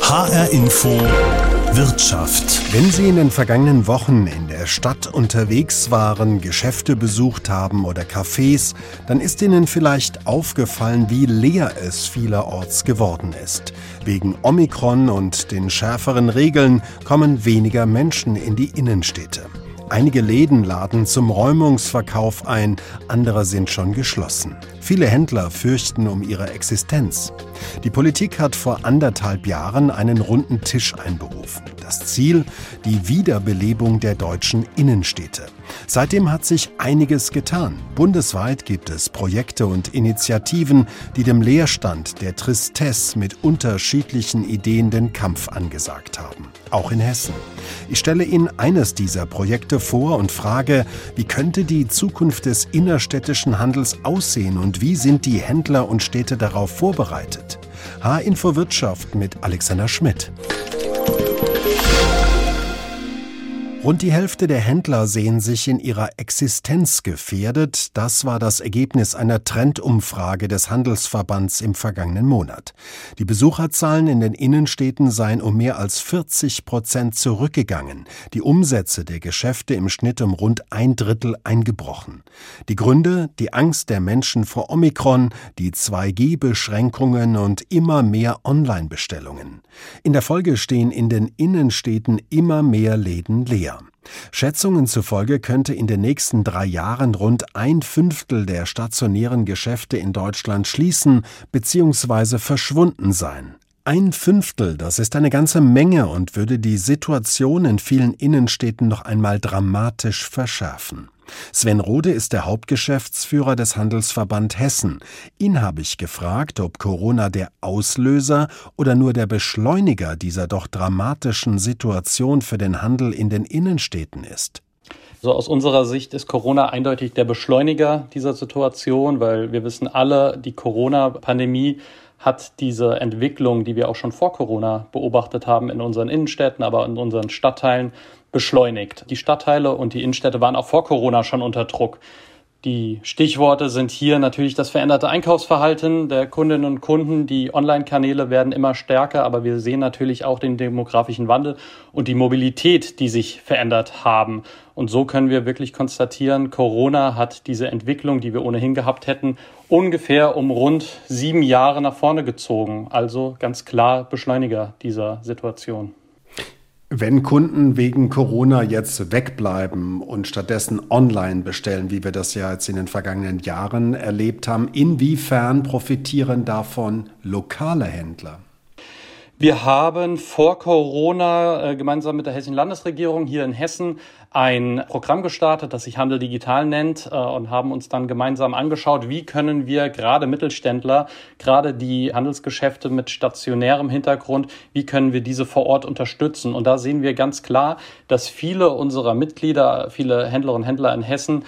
HR Info Wirtschaft. Wenn Sie in den vergangenen Wochen in der Stadt unterwegs waren, Geschäfte besucht haben oder Cafés, dann ist Ihnen vielleicht aufgefallen, wie leer es vielerorts geworden ist. Wegen Omikron und den schärferen Regeln kommen weniger Menschen in die Innenstädte. Einige Läden laden zum Räumungsverkauf ein, andere sind schon geschlossen. Viele Händler fürchten um ihre Existenz. Die Politik hat vor anderthalb Jahren einen runden Tisch einberufen. Das Ziel? Die Wiederbelebung der deutschen Innenstädte. Seitdem hat sich einiges getan. Bundesweit gibt es Projekte und Initiativen, die dem Leerstand der Tristesse mit unterschiedlichen Ideen den Kampf angesagt haben. Auch in Hessen. Ich stelle Ihnen eines dieser Projekte vor und frage, wie könnte die Zukunft des innerstädtischen Handels aussehen und wie sind die Händler und Städte darauf vorbereitet? H-Info Wirtschaft mit Alexander Schmidt. Rund die Hälfte der Händler sehen sich in ihrer Existenz gefährdet. Das war das Ergebnis einer Trendumfrage des Handelsverbands im vergangenen Monat. Die Besucherzahlen in den Innenstädten seien um mehr als 40 Prozent zurückgegangen. Die Umsätze der Geschäfte im Schnitt um rund ein Drittel eingebrochen. Die Gründe? Die Angst der Menschen vor Omikron, die 2G-Beschränkungen und immer mehr Online-Bestellungen. In der Folge stehen in den Innenstädten immer mehr Läden leer. Schätzungen zufolge könnte in den nächsten drei Jahren rund ein Fünftel der stationären Geschäfte in Deutschland schließen bzw. verschwunden sein. Ein Fünftel, das ist eine ganze Menge und würde die Situation in vielen Innenstädten noch einmal dramatisch verschärfen. Sven Rode ist der Hauptgeschäftsführer des Handelsverband Hessen. Ihn habe ich gefragt, ob Corona der Auslöser oder nur der Beschleuniger dieser doch dramatischen Situation für den Handel in den Innenstädten ist. So aus unserer Sicht ist Corona eindeutig der Beschleuniger dieser Situation, weil wir wissen alle, die Corona-Pandemie hat diese Entwicklung, die wir auch schon vor Corona beobachtet haben in unseren Innenstädten, aber in unseren Stadtteilen, beschleunigt. Die Stadtteile und die Innenstädte waren auch vor Corona schon unter Druck. Die Stichworte sind hier natürlich das veränderte Einkaufsverhalten der Kundinnen und Kunden. Die Online-Kanäle werden immer stärker, aber wir sehen natürlich auch den demografischen Wandel und die Mobilität, die sich verändert haben. Und so können wir wirklich konstatieren, Corona hat diese Entwicklung, die wir ohnehin gehabt hätten, ungefähr um rund sieben Jahre nach vorne gezogen. Also ganz klar Beschleuniger dieser Situation. Wenn Kunden wegen Corona jetzt wegbleiben und stattdessen online bestellen, wie wir das ja jetzt in den vergangenen Jahren erlebt haben, inwiefern profitieren davon lokale Händler? Wir haben vor Corona äh, gemeinsam mit der hessischen Landesregierung hier in Hessen ein Programm gestartet, das sich Handel Digital nennt äh, und haben uns dann gemeinsam angeschaut, wie können wir gerade Mittelständler, gerade die Handelsgeschäfte mit stationärem Hintergrund, wie können wir diese vor Ort unterstützen. Und da sehen wir ganz klar, dass viele unserer Mitglieder, viele Händlerinnen und Händler in Hessen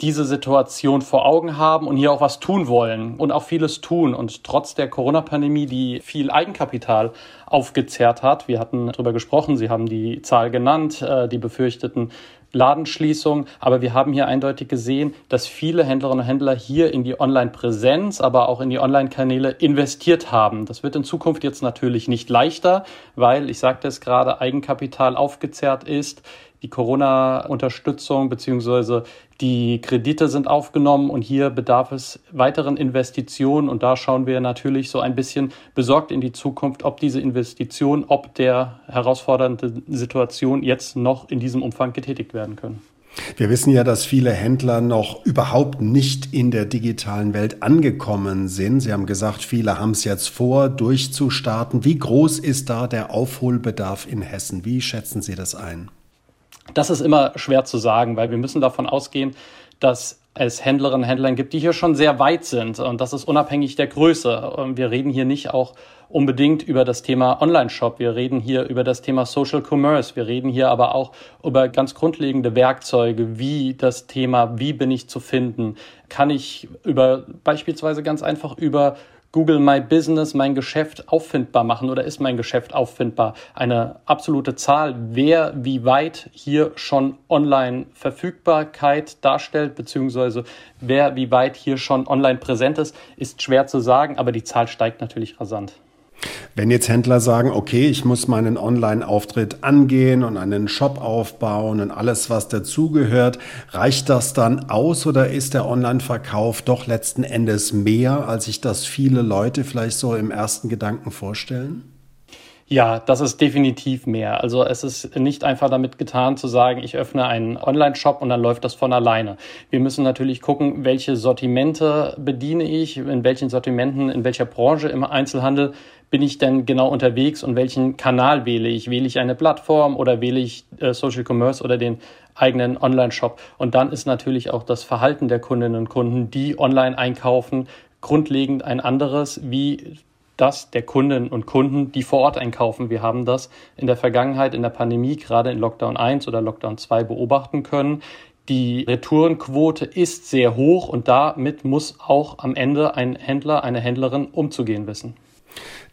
diese Situation vor Augen haben und hier auch was tun wollen und auch vieles tun. Und trotz der Corona-Pandemie, die viel Eigenkapital aufgezehrt hat, wir hatten darüber gesprochen, Sie haben die Zahl genannt, äh, die befürchteten Ladenschließungen. Aber wir haben hier eindeutig gesehen, dass viele Händlerinnen und Händler hier in die Online-Präsenz, aber auch in die Online-Kanäle investiert haben. Das wird in Zukunft jetzt natürlich nicht leichter, weil, ich sagte es gerade, Eigenkapital aufgezehrt ist die Corona-Unterstützung beziehungsweise die Kredite sind aufgenommen und hier bedarf es weiteren Investitionen und da schauen wir natürlich so ein bisschen besorgt in die Zukunft, ob diese Investitionen, ob der herausfordernden Situation jetzt noch in diesem Umfang getätigt werden können. Wir wissen ja, dass viele Händler noch überhaupt nicht in der digitalen Welt angekommen sind. Sie haben gesagt, viele haben es jetzt vor, durchzustarten. Wie groß ist da der Aufholbedarf in Hessen? Wie schätzen Sie das ein? Das ist immer schwer zu sagen, weil wir müssen davon ausgehen, dass es Händlerinnen und Händler gibt, die hier schon sehr weit sind. Und das ist unabhängig der Größe. Wir reden hier nicht auch unbedingt über das Thema Online-Shop. Wir reden hier über das Thema Social Commerce. Wir reden hier aber auch über ganz grundlegende Werkzeuge, wie das Thema, wie bin ich zu finden? Kann ich über, beispielsweise ganz einfach über Google My Business, mein Geschäft auffindbar machen oder ist mein Geschäft auffindbar? Eine absolute Zahl, wer wie weit hier schon online Verfügbarkeit darstellt, beziehungsweise wer wie weit hier schon online präsent ist, ist schwer zu sagen, aber die Zahl steigt natürlich rasant. Wenn jetzt Händler sagen, okay, ich muss meinen Online-Auftritt angehen und einen Shop aufbauen und alles, was dazugehört, reicht das dann aus oder ist der Online-Verkauf doch letzten Endes mehr, als sich das viele Leute vielleicht so im ersten Gedanken vorstellen? Ja, das ist definitiv mehr. Also es ist nicht einfach damit getan zu sagen, ich öffne einen Online-Shop und dann läuft das von alleine. Wir müssen natürlich gucken, welche Sortimente bediene ich, in welchen Sortimenten, in welcher Branche im Einzelhandel bin ich denn genau unterwegs und welchen Kanal wähle ich? Wähle ich eine Plattform oder wähle ich äh, Social Commerce oder den eigenen Online-Shop? Und dann ist natürlich auch das Verhalten der Kundinnen und Kunden, die online einkaufen, grundlegend ein anderes, wie das der Kundinnen und Kunden, die vor Ort einkaufen. Wir haben das in der Vergangenheit, in der Pandemie, gerade in Lockdown 1 oder Lockdown 2 beobachten können. Die Retourenquote ist sehr hoch und damit muss auch am Ende ein Händler, eine Händlerin umzugehen wissen.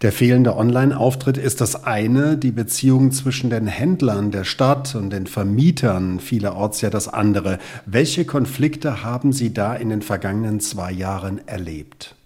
Der fehlende Online-Auftritt ist das eine, die Beziehung zwischen den Händlern der Stadt und den Vermietern vielerorts ja das andere. Welche Konflikte haben Sie da in den vergangenen zwei Jahren erlebt?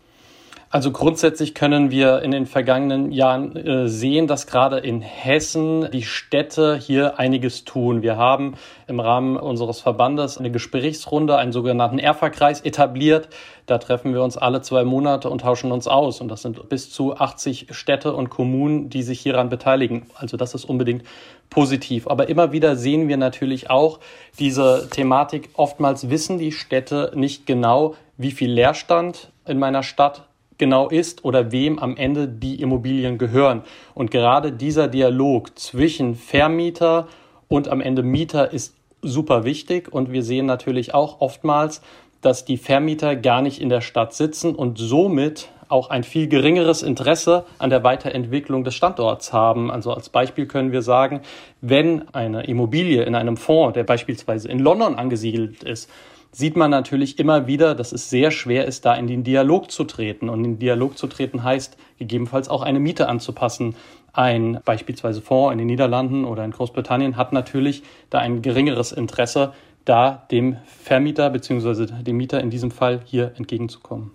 Also grundsätzlich können wir in den vergangenen Jahren äh, sehen, dass gerade in Hessen die Städte hier einiges tun. Wir haben im Rahmen unseres Verbandes eine Gesprächsrunde, einen sogenannten Erfa-Kreis etabliert. Da treffen wir uns alle zwei Monate und tauschen uns aus. Und das sind bis zu 80 Städte und Kommunen, die sich hieran beteiligen. Also das ist unbedingt positiv. Aber immer wieder sehen wir natürlich auch diese Thematik. Oftmals wissen die Städte nicht genau, wie viel Leerstand in meiner Stadt genau ist oder wem am Ende die Immobilien gehören. Und gerade dieser Dialog zwischen Vermieter und am Ende Mieter ist super wichtig. Und wir sehen natürlich auch oftmals, dass die Vermieter gar nicht in der Stadt sitzen und somit auch ein viel geringeres Interesse an der Weiterentwicklung des Standorts haben. Also als Beispiel können wir sagen, wenn eine Immobilie in einem Fonds, der beispielsweise in London angesiedelt ist, sieht man natürlich immer wieder, dass es sehr schwer ist, da in den Dialog zu treten. Und in den Dialog zu treten heißt, gegebenenfalls auch eine Miete anzupassen. Ein beispielsweise Fonds in den Niederlanden oder in Großbritannien hat natürlich da ein geringeres Interesse, da dem Vermieter bzw. dem Mieter in diesem Fall hier entgegenzukommen.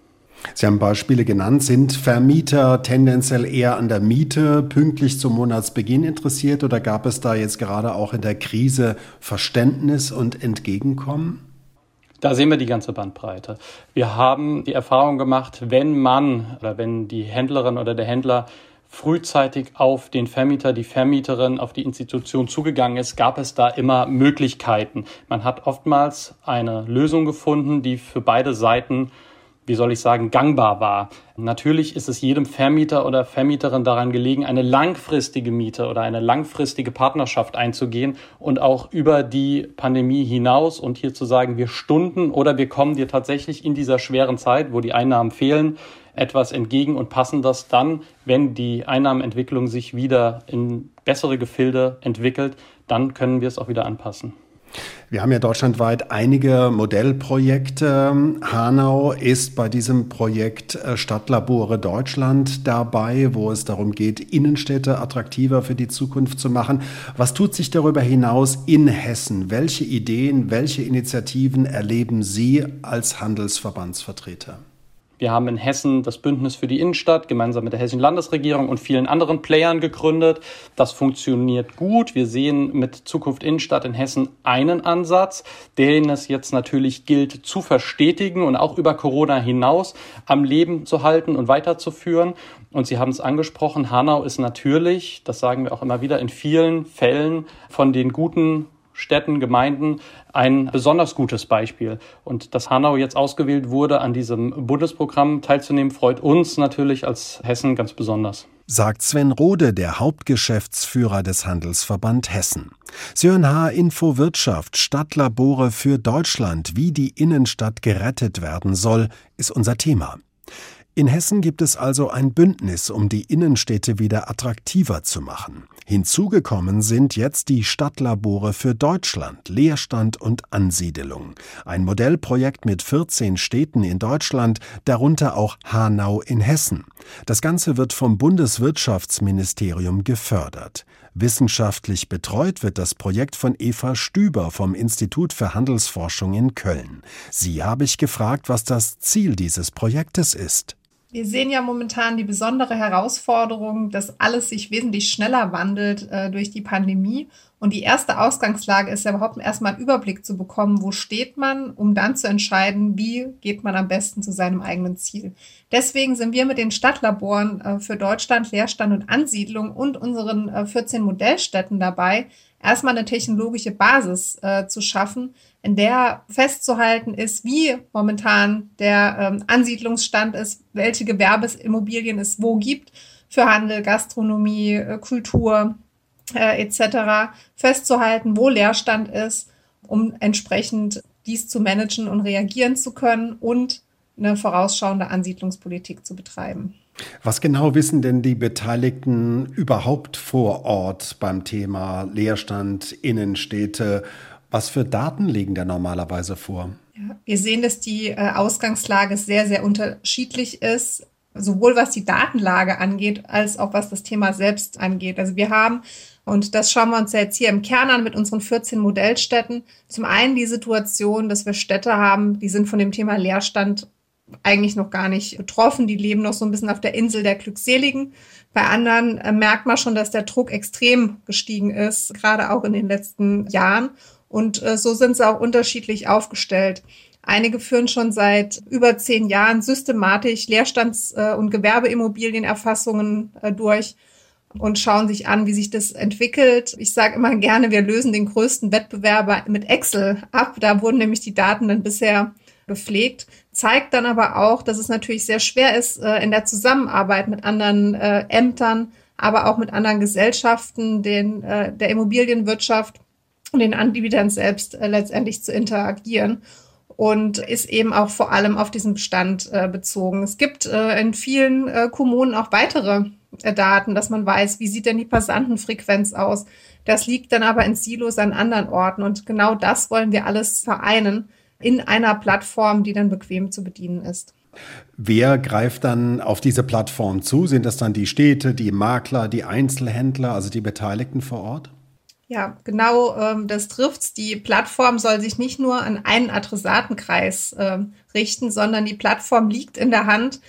Sie haben Beispiele genannt. Sind Vermieter tendenziell eher an der Miete pünktlich zum Monatsbeginn interessiert oder gab es da jetzt gerade auch in der Krise Verständnis und Entgegenkommen? Da sehen wir die ganze Bandbreite. Wir haben die Erfahrung gemacht, wenn man oder wenn die Händlerin oder der Händler frühzeitig auf den Vermieter, die Vermieterin, auf die Institution zugegangen ist, gab es da immer Möglichkeiten. Man hat oftmals eine Lösung gefunden, die für beide Seiten wie soll ich sagen, gangbar war. Natürlich ist es jedem Vermieter oder Vermieterin daran gelegen, eine langfristige Miete oder eine langfristige Partnerschaft einzugehen und auch über die Pandemie hinaus und hier zu sagen, wir stunden oder wir kommen dir tatsächlich in dieser schweren Zeit, wo die Einnahmen fehlen, etwas entgegen und passen das dann, wenn die Einnahmenentwicklung sich wieder in bessere Gefilde entwickelt, dann können wir es auch wieder anpassen. Wir haben ja deutschlandweit einige Modellprojekte. Hanau ist bei diesem Projekt äh, Stadtlabore Deutschland dabei, wo es darum geht, Innenstädte attraktiver für die Zukunft zu machen. Was tut sich darüber hinaus in Hessen? Welche Ideen, welche Initiativen erleben Sie als Handelsverbandsvertreter? Wir haben in Hessen das Bündnis für die Innenstadt gemeinsam mit der hessischen Landesregierung und vielen anderen Playern gegründet. Das funktioniert gut. Wir sehen mit Zukunft Innenstadt in Hessen einen Ansatz, den es jetzt natürlich gilt zu verstetigen und auch über Corona hinaus am Leben zu halten und weiterzuführen. Und Sie haben es angesprochen, Hanau ist natürlich, das sagen wir auch immer wieder, in vielen Fällen von den guten Städten, Gemeinden ein besonders gutes Beispiel. Und dass Hanau jetzt ausgewählt wurde, an diesem Bundesprogramm teilzunehmen, freut uns natürlich als Hessen ganz besonders. Sagt Sven Rode, der Hauptgeschäftsführer des Handelsverband Hessen. Sie H-Info Wirtschaft, Stadtlabore für Deutschland. Wie die Innenstadt gerettet werden soll, ist unser Thema. In Hessen gibt es also ein Bündnis, um die Innenstädte wieder attraktiver zu machen. Hinzugekommen sind jetzt die Stadtlabore für Deutschland, Leerstand und Ansiedelung. Ein Modellprojekt mit 14 Städten in Deutschland, darunter auch Hanau in Hessen. Das Ganze wird vom Bundeswirtschaftsministerium gefördert. Wissenschaftlich betreut wird das Projekt von Eva Stüber vom Institut für Handelsforschung in Köln. Sie habe ich gefragt, was das Ziel dieses Projektes ist. Wir sehen ja momentan die besondere Herausforderung, dass alles sich wesentlich schneller wandelt äh, durch die Pandemie. Und die erste Ausgangslage ist ja überhaupt erstmal einen Überblick zu bekommen, wo steht man, um dann zu entscheiden, wie geht man am besten zu seinem eigenen Ziel. Deswegen sind wir mit den Stadtlaboren äh, für Deutschland, Leerstand und Ansiedlung und unseren äh, 14 Modellstädten dabei, erstmal eine technologische Basis äh, zu schaffen, in der festzuhalten ist, wie momentan der ähm, Ansiedlungsstand ist, welche Gewerbeimmobilien es wo gibt für Handel, Gastronomie, äh, Kultur äh, etc. festzuhalten, wo Leerstand ist, um entsprechend dies zu managen und reagieren zu können und eine vorausschauende Ansiedlungspolitik zu betreiben. Was genau wissen denn die Beteiligten überhaupt vor Ort beim Thema Leerstand, Innenstädte? Was für Daten liegen da normalerweise vor? Ja, wir sehen, dass die äh, Ausgangslage sehr, sehr unterschiedlich ist, sowohl was die Datenlage angeht, als auch was das Thema selbst angeht. Also wir haben und das schauen wir uns jetzt hier im Kern an mit unseren 14 Modellstädten. Zum einen die Situation, dass wir Städte haben, die sind von dem Thema Leerstand eigentlich noch gar nicht betroffen. Die leben noch so ein bisschen auf der Insel der Glückseligen. Bei anderen äh, merkt man schon, dass der Druck extrem gestiegen ist, gerade auch in den letzten Jahren. Und äh, so sind sie auch unterschiedlich aufgestellt. Einige führen schon seit über zehn Jahren systematisch Leerstands- äh, und Gewerbeimmobilienerfassungen äh, durch und schauen sich an, wie sich das entwickelt. Ich sage immer gerne, wir lösen den größten Wettbewerber mit Excel ab. Da wurden nämlich die Daten dann bisher gepflegt, zeigt dann aber auch, dass es natürlich sehr schwer ist äh, in der Zusammenarbeit mit anderen Ämtern, aber auch mit anderen Gesellschaften, den, der Immobilienwirtschaft und den Anbietern selbst letztendlich zu interagieren und ist eben auch vor allem auf diesen Bestand äh, bezogen. Es gibt äh, in vielen äh, Kommunen auch weitere äh, Daten, dass man weiß, wie sieht denn die Passantenfrequenz aus. Das liegt dann aber in Silos an anderen Orten und genau das wollen wir alles vereinen in einer Plattform, die dann bequem zu bedienen ist. Wer greift dann auf diese Plattform zu? Sind das dann die Städte, die Makler, die Einzelhändler, also die Beteiligten vor Ort? Ja, genau, ähm, das trifft's. Die Plattform soll sich nicht nur an einen Adressatenkreis äh, richten, sondern die Plattform liegt in der Hand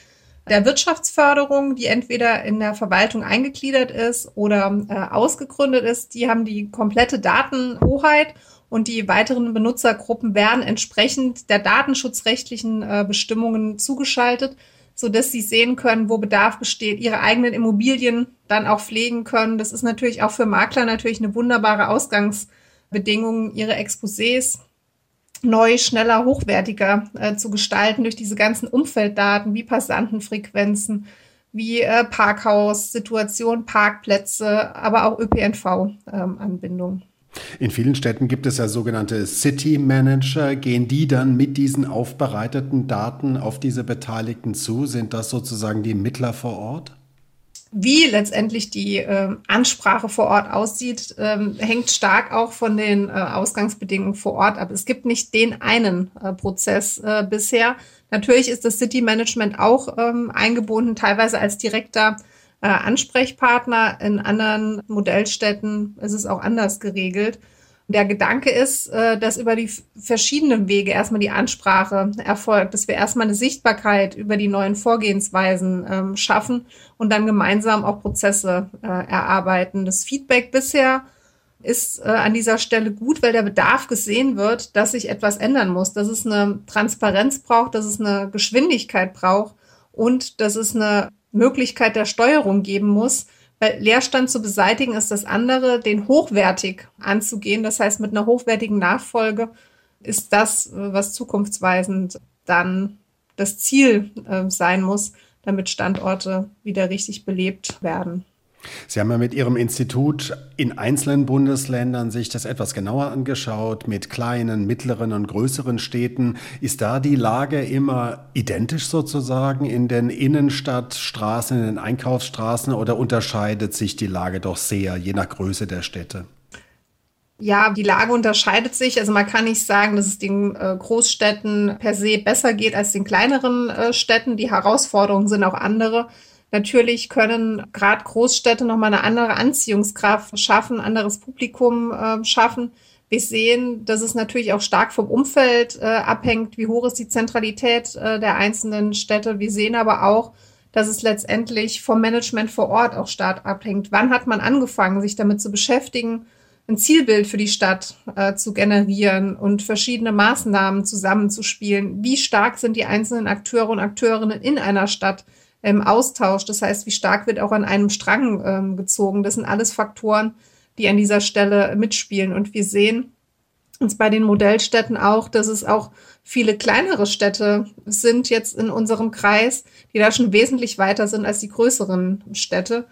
der Wirtschaftsförderung, die entweder in der Verwaltung eingegliedert ist oder äh, ausgegründet ist. Die haben die komplette Datenhoheit und die weiteren Benutzergruppen werden entsprechend der datenschutzrechtlichen äh, Bestimmungen zugeschaltet, so dass sie sehen können, wo Bedarf besteht, ihre eigenen Immobilien dann auch pflegen können. Das ist natürlich auch für Makler natürlich eine wunderbare Ausgangsbedingung, ihre Exposés neu, schneller, hochwertiger äh, zu gestalten durch diese ganzen Umfelddaten wie Passantenfrequenzen, wie äh, Parkhaus, Situation, Parkplätze, aber auch ÖPNV-Anbindung. Ähm, in vielen Städten gibt es ja sogenannte City Manager. Gehen die dann mit diesen aufbereiteten Daten auf diese Beteiligten zu? Sind das sozusagen die Mittler vor Ort? Wie letztendlich die äh, Ansprache vor Ort aussieht, ähm, hängt stark auch von den äh, Ausgangsbedingungen vor Ort ab. Es gibt nicht den einen äh, Prozess äh, bisher. Natürlich ist das City Management auch ähm, eingebunden, teilweise als direkter äh, Ansprechpartner. In anderen Modellstädten ist es auch anders geregelt. Der Gedanke ist, äh, dass über die verschiedenen Wege erstmal die Ansprache erfolgt, dass wir erstmal eine Sichtbarkeit über die neuen Vorgehensweisen ähm, schaffen und dann gemeinsam auch Prozesse äh, erarbeiten. Das Feedback bisher ist äh, an dieser Stelle gut, weil der Bedarf gesehen wird, dass sich etwas ändern muss, dass es eine Transparenz braucht, dass es eine Geschwindigkeit braucht und dass es eine Möglichkeit der Steuerung geben muss. Weil Leerstand zu beseitigen ist das andere, den hochwertig anzugehen. Das heißt, mit einer hochwertigen Nachfolge ist das, was zukunftsweisend dann das Ziel äh, sein muss, damit Standorte wieder richtig belebt werden. Sie haben ja mit Ihrem Institut in einzelnen Bundesländern sich das etwas genauer angeschaut, mit kleinen, mittleren und größeren Städten. Ist da die Lage immer identisch sozusagen in den Innenstadtstraßen, in den Einkaufsstraßen oder unterscheidet sich die Lage doch sehr, je nach Größe der Städte? Ja, die Lage unterscheidet sich. Also man kann nicht sagen, dass es den äh, Großstädten per se besser geht als den kleineren äh, Städten. Die Herausforderungen sind auch andere. Natürlich können gerade Großstädte nochmal eine andere Anziehungskraft schaffen, anderes Publikum äh, schaffen. Wir sehen, dass es natürlich auch stark vom Umfeld äh, abhängt, wie hoch ist die Zentralität äh, der einzelnen Städte. Wir sehen aber auch, dass es letztendlich vom Management vor Ort auch stark abhängt. Wann hat man angefangen, sich damit zu beschäftigen, ein Zielbild für die Stadt äh, zu generieren und verschiedene Maßnahmen zusammenzuspielen? Wie stark sind die einzelnen Akteure und Akteurinnen in einer Stadt im Austausch? Das heißt, wie stark wird auch an einem Strang ähm, gezogen? Das sind alles Faktoren, die an dieser Stelle mitspielen. Und wir sehen uns bei den Modellstädten auch, dass es auch viele kleinere Städte sind jetzt in unserem Kreis, die da schon wesentlich weiter sind als die größeren Städte,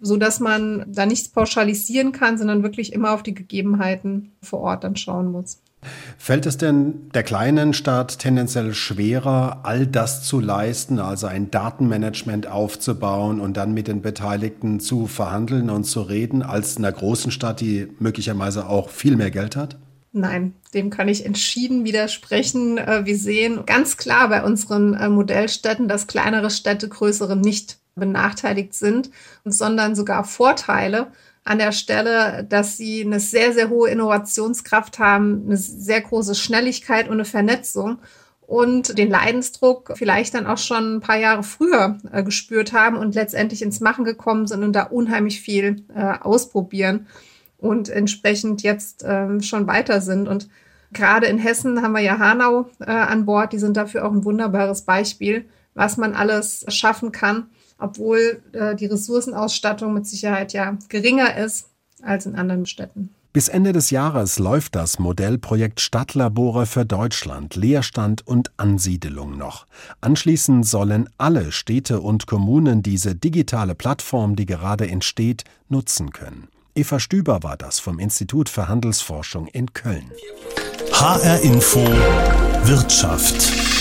so dass man da nichts pauschalisieren kann, sondern wirklich immer auf die Gegebenheiten vor Ort dann schauen muss. Fällt es denn der kleinen Stadt tendenziell schwerer, all das zu leisten, also ein Datenmanagement aufzubauen und dann mit den Beteiligten zu verhandeln und zu reden, als einer großen Stadt, die möglicherweise auch viel mehr Geld hat? Nein, dem kann ich entschieden widersprechen. Äh, wir sehen ganz klar bei unseren äh, Modellstädten, dass kleinere Städte größere nicht benachteiligt sind, sondern sogar Vorteile an der Stelle, dass sie eine sehr, sehr hohe Innovationskraft haben, eine sehr große Schnelligkeit und eine Vernetzung und den Leidensdruck vielleicht dann auch schon ein paar Jahre früher äh, gespürt haben und letztendlich ins Machen gekommen sind und da unheimlich viel äh, ausprobieren und entsprechend jetzt ähm, schon weiter sind. Und gerade in Hessen haben wir ja Hanau äh, an Bord, die sind dafür auch ein wunderbares Beispiel, was man alles schaffen kann obwohl äh, die Ressourcenausstattung mit Sicherheit ja geringer ist als in anderen Städten. Bis Ende des Jahres läuft das Modellprojekt Stadtlabore für Deutschland, Leerstand und Ansiedelung noch. Anschließend sollen alle Städte und Kommunen diese digitale Plattform, die gerade entsteht, nutzen können. Eva Stüber war das vom Institut für Handelsforschung in Köln. HR Info Wirtschaft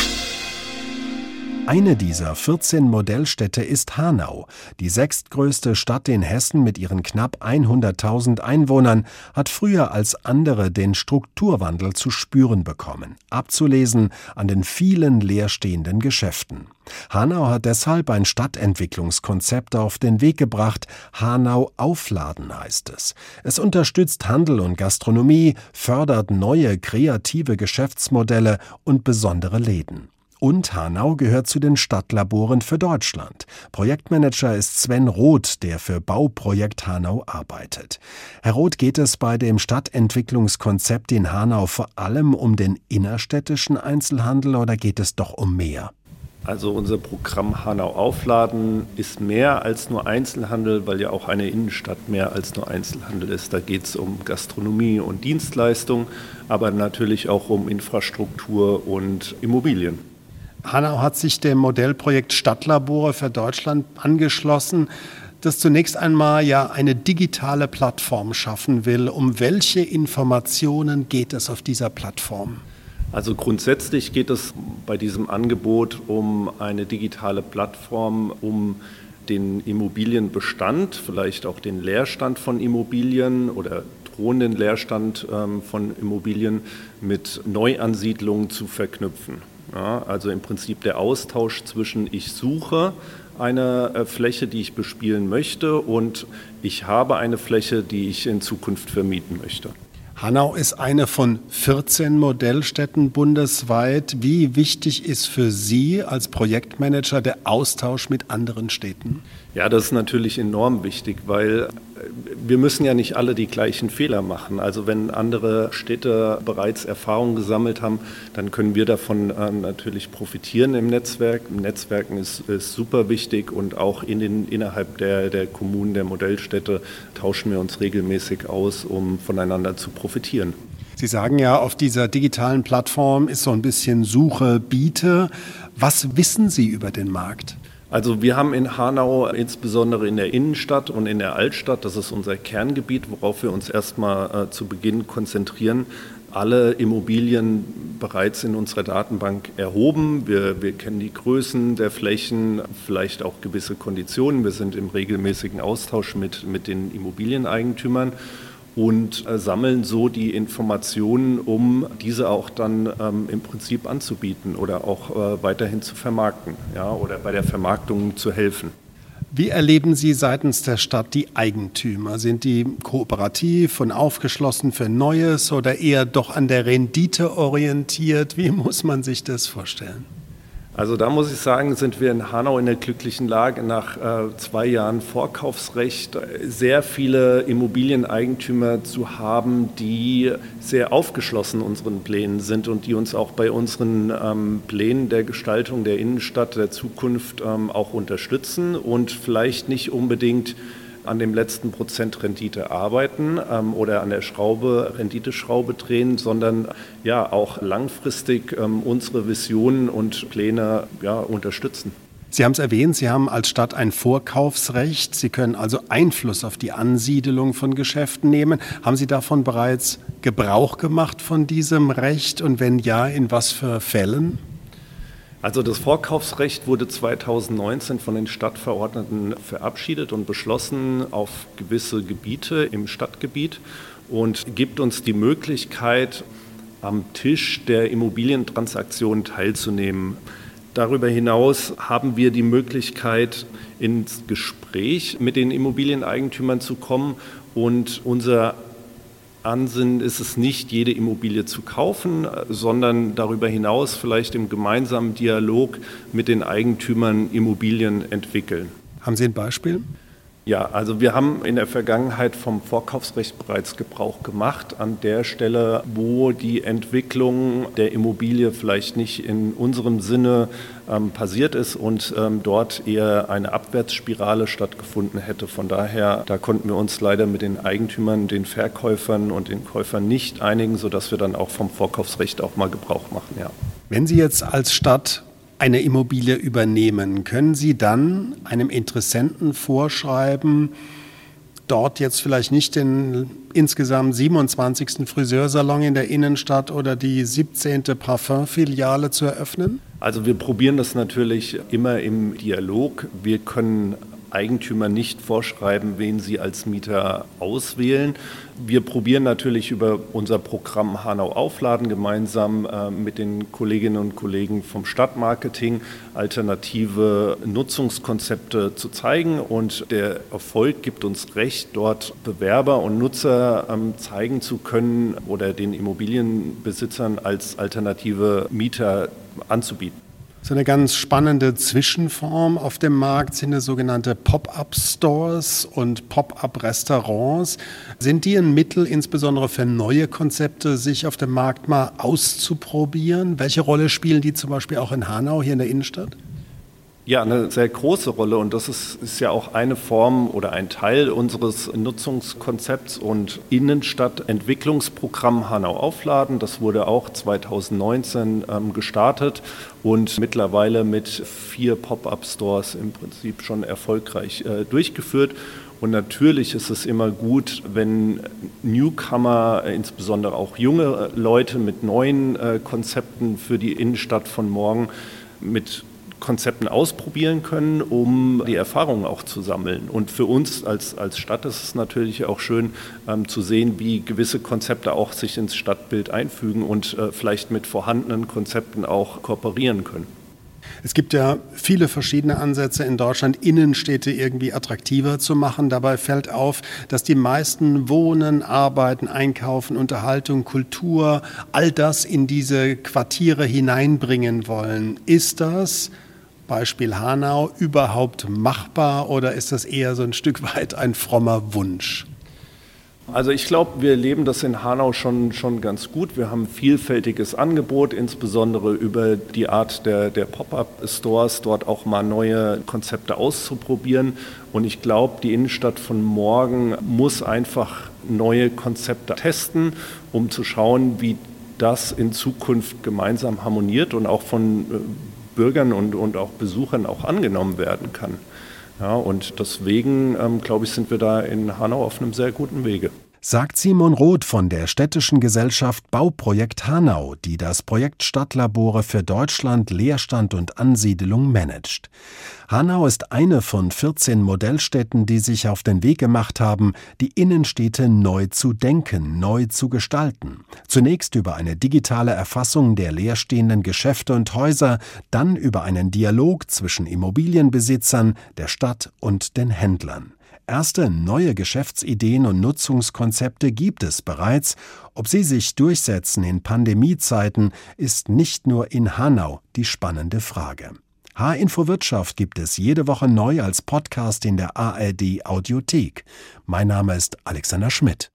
eine dieser 14 Modellstädte ist Hanau. Die sechstgrößte Stadt in Hessen mit ihren knapp 100.000 Einwohnern hat früher als andere den Strukturwandel zu spüren bekommen, abzulesen an den vielen leerstehenden Geschäften. Hanau hat deshalb ein Stadtentwicklungskonzept auf den Weg gebracht. Hanau Aufladen heißt es. Es unterstützt Handel und Gastronomie, fördert neue kreative Geschäftsmodelle und besondere Läden. Und Hanau gehört zu den Stadtlaboren für Deutschland. Projektmanager ist Sven Roth, der für Bauprojekt Hanau arbeitet. Herr Roth, geht es bei dem Stadtentwicklungskonzept in Hanau vor allem um den innerstädtischen Einzelhandel oder geht es doch um mehr? Also unser Programm Hanau Aufladen ist mehr als nur Einzelhandel, weil ja auch eine Innenstadt mehr als nur Einzelhandel ist. Da geht es um Gastronomie und Dienstleistung, aber natürlich auch um Infrastruktur und Immobilien. Hanau hat sich dem Modellprojekt Stadtlabore für Deutschland angeschlossen, das zunächst einmal ja eine digitale Plattform schaffen will. Um welche Informationen geht es auf dieser Plattform? Also grundsätzlich geht es bei diesem Angebot um eine digitale Plattform, um den Immobilienbestand, vielleicht auch den Leerstand von Immobilien oder drohenden Leerstand ähm, von Immobilien mit Neuansiedlungen zu verknüpfen. Ja, also im Prinzip der Austausch zwischen ich suche eine äh, Fläche, die ich bespielen möchte und ich habe eine Fläche, die ich in Zukunft vermieten möchte. Hanau ist eine von 14 Modellstädten bundesweit. Wie wichtig ist für Sie als Projektmanager der Austausch mit anderen Städten? Ja, das ist natürlich enorm wichtig, weil äh, wir müssen ja nicht alle die gleichen Fehler machen. Also wenn andere Städte bereits Erfahrungen gesammelt haben, dann können wir davon äh, natürlich profitieren im Netzwerk. Netzwerken ist, ist super wichtig und auch in den, innerhalb der, der Kommunen, der Modellstädte tauschen wir uns regelmäßig aus, um voneinander zu profitieren. Sie sagen ja, auf dieser digitalen Plattform ist so ein bisschen Suche, Biete. Was wissen Sie über den Markt? Also wir haben in Hanau insbesondere in der Innenstadt und in der Altstadt, das ist unser Kerngebiet, worauf wir uns erstmal äh, zu Beginn konzentrieren, alle Immobilien bereits in unserer Datenbank erhoben. Wir, wir kennen die Größen der Flächen, vielleicht auch gewisse Konditionen. Wir sind im regelmäßigen Austausch mit, mit den Immobilieneigentümern und äh, sammeln so die Informationen, um diese auch dann ähm, im Prinzip anzubieten oder auch äh, weiterhin zu vermarkten ja, oder bei der Vermarktung zu helfen. Wie erleben Sie seitens der Stadt die Eigentümer? Sind die kooperativ und aufgeschlossen für Neues oder eher doch an der Rendite orientiert? Wie muss man sich das vorstellen? Also da muss ich sagen, sind wir in Hanau in der glücklichen Lage, nach äh, zwei Jahren Vorkaufsrecht sehr viele Immobilieneigentümer zu haben, die sehr aufgeschlossen unseren Plänen sind und die uns auch bei unseren ähm, Plänen der Gestaltung der Innenstadt der Zukunft ähm, auch unterstützen und vielleicht nicht unbedingt an dem letzten Prozent Rendite arbeiten ähm, oder an der Schraube, Renditeschraube drehen, sondern ja auch langfristig ähm, unsere Visionen und Pläne ja, unterstützen. Sie haben es erwähnt, Sie haben als Stadt ein Vorkaufsrecht. Sie können also Einfluss auf die Ansiedelung von Geschäften nehmen. Haben Sie davon bereits Gebrauch gemacht von diesem Recht? Und wenn ja, in was für Fällen? Also das Vorkaufsrecht wurde 2019 von den Stadtverordneten verabschiedet und beschlossen auf gewisse Gebiete im Stadtgebiet und gibt uns die Möglichkeit, am Tisch der Immobilientransaktionen teilzunehmen. Darüber hinaus haben wir die Möglichkeit, ins Gespräch mit den Immobilieneigentümern zu kommen und unser Ansinnen ist es nicht, jede Immobilie zu kaufen, sondern darüber hinaus vielleicht im gemeinsamen Dialog mit den Eigentümern Immobilien entwickeln. Haben Sie ein Beispiel? Ja, also wir haben in der Vergangenheit vom Vorkaufsrecht bereits Gebrauch gemacht an der Stelle, wo die Entwicklung der Immobilie vielleicht nicht in unserem Sinne ähm, passiert ist und ähm, dort eher eine Abwärtsspirale stattgefunden hätte. Von daher, da konnten wir uns leider mit den Eigentümern, den Verkäufern und den Käufern nicht einigen, sodass wir dann auch vom Vorkaufsrecht auch mal Gebrauch machen. Ja. Wenn Sie jetzt als Stadt eine Immobilie übernehmen, können Sie dann einem Interessenten vorschreiben, dort jetzt vielleicht nicht den insgesamt 27. Friseursalon in der Innenstadt oder die 17. Parfumfiliale zu eröffnen? Also wir probieren das natürlich immer im Dialog. Wir können Eigentümer nicht vorschreiben, wen sie als Mieter auswählen. Wir probieren natürlich über unser Programm Hanau Aufladen gemeinsam äh, mit den Kolleginnen und Kollegen vom Stadtmarketing alternative Nutzungskonzepte zu zeigen. Und der Erfolg gibt uns recht, dort Bewerber und Nutzer ähm, zeigen zu können oder den Immobilienbesitzern als alternative Mieter anzubieten. So eine ganz spannende Zwischenform auf dem Markt sind es sogenannte Pop-up-Stores und Pop-up-Restaurants. Sind die ein Mittel, insbesondere für neue Konzepte, sich auf dem Markt mal auszuprobieren? Welche Rolle spielen die zum Beispiel auch in Hanau, hier in der Innenstadt? Ja, eine sehr große Rolle und das ist, ist, ja auch eine Form oder ein Teil unseres Nutzungskonzepts und Innenstadtentwicklungsprogramm Hanau Aufladen. Das wurde auch 2019 ähm, gestartet und mittlerweile mit vier Pop-up-Stores im Prinzip schon erfolgreich äh, durchgeführt. Und natürlich ist es immer gut, wenn Newcomer, äh, insbesondere auch junge Leute mit neuen äh, Konzepten für die Innenstadt von morgen mit Konzepten ausprobieren können, um die Erfahrungen auch zu sammeln. Und für uns als, als Stadt ist es natürlich auch schön ähm, zu sehen, wie gewisse Konzepte auch sich ins Stadtbild einfügen und äh, vielleicht mit vorhandenen Konzepten auch kooperieren können. Es gibt ja viele verschiedene Ansätze in Deutschland, Innenstädte irgendwie attraktiver zu machen. Dabei fällt auf, dass die meisten Wohnen, Arbeiten, Einkaufen, Unterhaltung, Kultur, all das in diese Quartiere hineinbringen wollen. Ist das Beispiel Hanau überhaupt machbar oder ist das eher so ein Stück weit ein frommer Wunsch? Also ich glaube, wir leben das in Hanau schon, schon ganz gut. Wir haben ein vielfältiges Angebot, insbesondere über die Art der, der Pop-up-Stores, dort auch mal neue Konzepte auszuprobieren. Und ich glaube, die Innenstadt von morgen muss einfach neue Konzepte testen, um zu schauen, wie das in Zukunft gemeinsam harmoniert und auch von äh, Bürgern und, und auch Besuchern auch angenommen werden kann. Ja, und deswegen, ähm, glaube ich, sind wir da in Hanau auf einem sehr guten Wege sagt Simon Roth von der städtischen Gesellschaft Bauprojekt Hanau, die das Projekt Stadtlabore für Deutschland Leerstand und Ansiedelung managt. Hanau ist eine von 14 Modellstädten, die sich auf den Weg gemacht haben, die Innenstädte neu zu denken, neu zu gestalten. Zunächst über eine digitale Erfassung der leerstehenden Geschäfte und Häuser, dann über einen Dialog zwischen Immobilienbesitzern, der Stadt und den Händlern. Erste neue Geschäftsideen und Nutzungskonzepte gibt es bereits. Ob sie sich durchsetzen in Pandemiezeiten, ist nicht nur in Hanau die spannende Frage. H-Info Wirtschaft gibt es jede Woche neu als Podcast in der ARD Audiothek. Mein Name ist Alexander Schmidt.